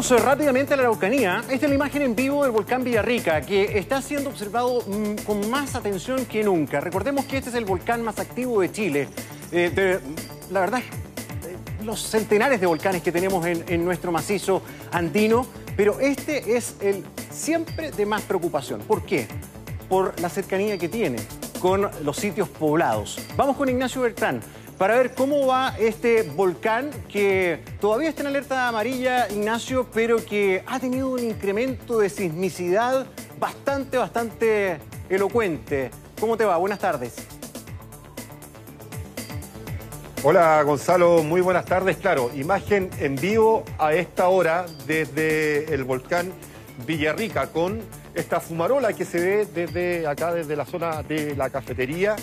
Vamos eh, rápidamente a la Araucanía. Esta es la imagen en vivo del volcán Villarrica, que está siendo observado mm, con más atención que nunca. Recordemos que este es el volcán más activo de Chile. Eh, la verdad, eh, los centenares de volcanes que tenemos en, en nuestro macizo andino, pero este es el siempre de más preocupación. ¿Por qué? Por la cercanía que tiene con los sitios poblados. Vamos con Ignacio Bertrán para ver cómo va este volcán que todavía está en alerta amarilla, Ignacio, pero que ha tenido un incremento de sismicidad bastante, bastante elocuente. ¿Cómo te va? Buenas tardes. Hola Gonzalo, muy buenas tardes. Claro, imagen en vivo a esta hora desde el volcán Villarrica con esta fumarola que se ve desde acá, desde la zona de la cafetería.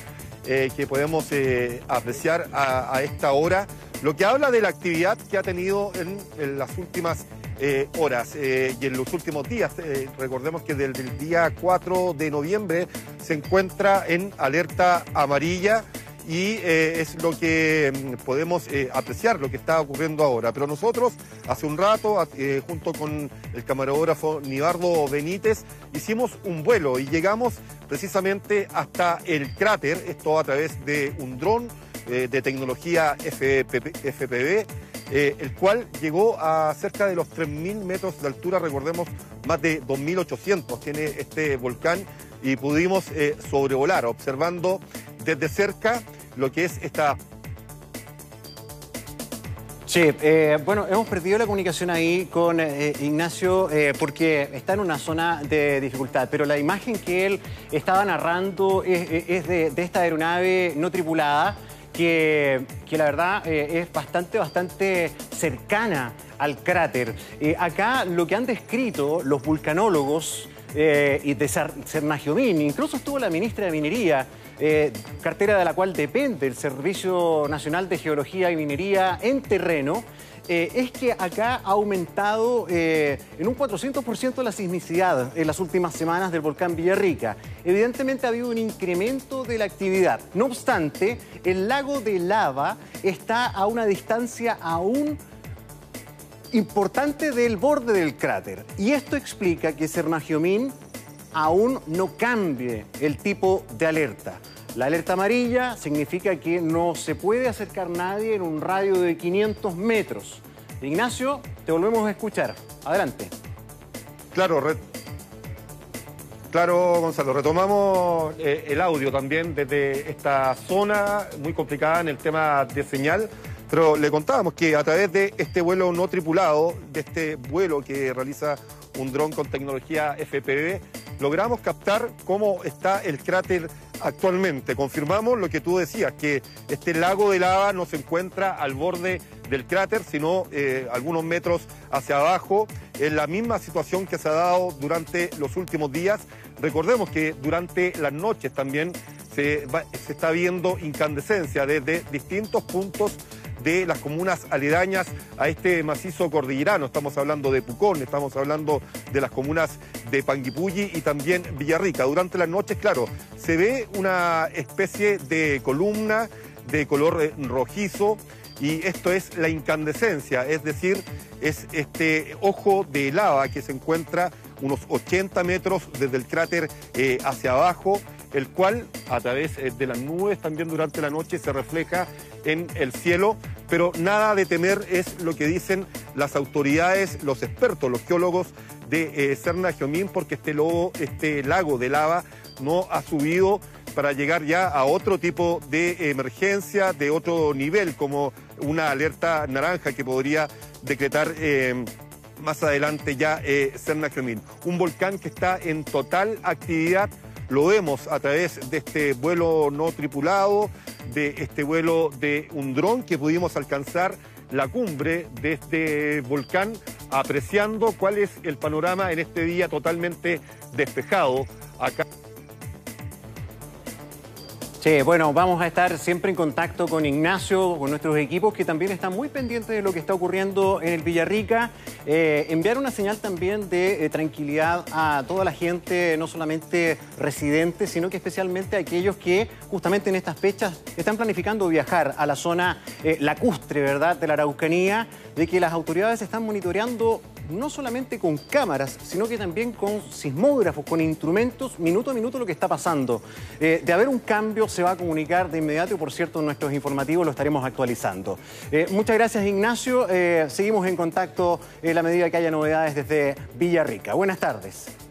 Eh, que podemos eh, apreciar a, esta hora, lo que habla de la actividad que ha tenido en, las últimas eh, horas y en los últimos días. recordemos que desde el día 4 de noviembre se encuentra en alerta amarilla y eh, es lo que mm, podemos eh, apreciar, lo que está ocurriendo ahora. Pero nosotros, hace un rato, eh, junto con el camarógrafo Nibardo Benítez, hicimos un vuelo y llegamos precisamente hasta el cráter, esto a través de un dron de tecnología FPV, el cual llegó a cerca de los 3.000 metros de altura, recordemos, más de 2.800 tiene este volcán y pudimos sobrevolar observando desde cerca lo que es esta... Sí, eh, bueno, hemos perdido la comunicación ahí con eh, Ignacio eh, porque está en una zona de dificultad, pero la imagen que él estaba narrando es, de, esta aeronave no tripulada que, que la verdad es bastante, bastante cercana al cráter. acá lo que han descrito los vulcanólogos y de Cernagiomín, incluso estuvo la ministra de Minería, eh, cartera de la cual depende el Servicio Nacional de Geología y Minería en terreno, eh, es que acá ha aumentado eh, en un 400% la sismicidad en las últimas semanas del volcán Villarrica. Evidentemente ha habido un incremento de la actividad. No obstante, el lago de lava está a una distancia aún importante del borde del cráter. Y esto explica que Cernagiomín aún no cambie el tipo de alerta. La alerta amarilla significa que no se puede acercar nadie en un radio de 500 metros. Ignacio, te volvemos a escuchar. Adelante. Claro, claro Gonzalo, retomamos eh, el audio también desde esta zona muy complicada en el tema de señal. Pero le contábamos que a través de este vuelo no tripulado, de este vuelo que realiza un dron con tecnología FPV, logramos captar cómo está el cráter actualmente. Confirmamos lo que tú decías, que este lago de lava no se encuentra al borde del cráter, sino eh, algunos metros hacia abajo, en la misma situación que se ha dado durante los últimos días. Recordemos que durante las noches también se, se está viendo incandescencia desde distintos puntos de las comunas aledañas a este macizo cordillerano. Estamos hablando de Pucón, estamos hablando de las comunas de Panguipulli y también Villarrica. Durante las noches, claro, se ve una especie de columna de color eh, rojizo y esto es la incandescencia, es decir, es este ojo de lava que se encuentra unos 80 metros desde el cráter eh, hacia abajo el cual a través eh, de las nubes también durante la noche se refleja en el cielo, pero nada de temer es lo que dicen las autoridades, los expertos, los geólogos de eh, Serna Geomín, porque este, este lago de lava no ha subido para llegar ya a otro tipo de emergencia, de otro nivel, como una alerta naranja que podría decretar eh, más adelante ya eh, Serna Geomín. Un volcán que está en total actividad lo vemos a través de este vuelo no tripulado, de este vuelo de un dron que pudimos alcanzar la cumbre de este volcán, apreciando cuál es el panorama en este día totalmente despejado acá. Sí, bueno, vamos a estar siempre en contacto con Ignacio, con nuestros equipos que también están muy pendientes de lo que está ocurriendo en el Villarrica. Eh, enviar una señal también de eh, tranquilidad a toda la gente, no solamente residentes, sino que especialmente a aquellos que justamente en estas fechas están planificando viajar a la zona eh, lacustre, ¿verdad?, de la Araucanía, de que las autoridades están monitoreando no solamente con cámaras, sino que también con sismógrafos, con instrumentos, minuto a minuto lo que está pasando. Eh, de haber un cambio se va a comunicar de inmediato y por cierto nuestros informativos lo estaremos actualizando. Eh, muchas gracias Ignacio, seguimos en contacto en la medida que haya novedades desde Villarrica. Buenas tardes.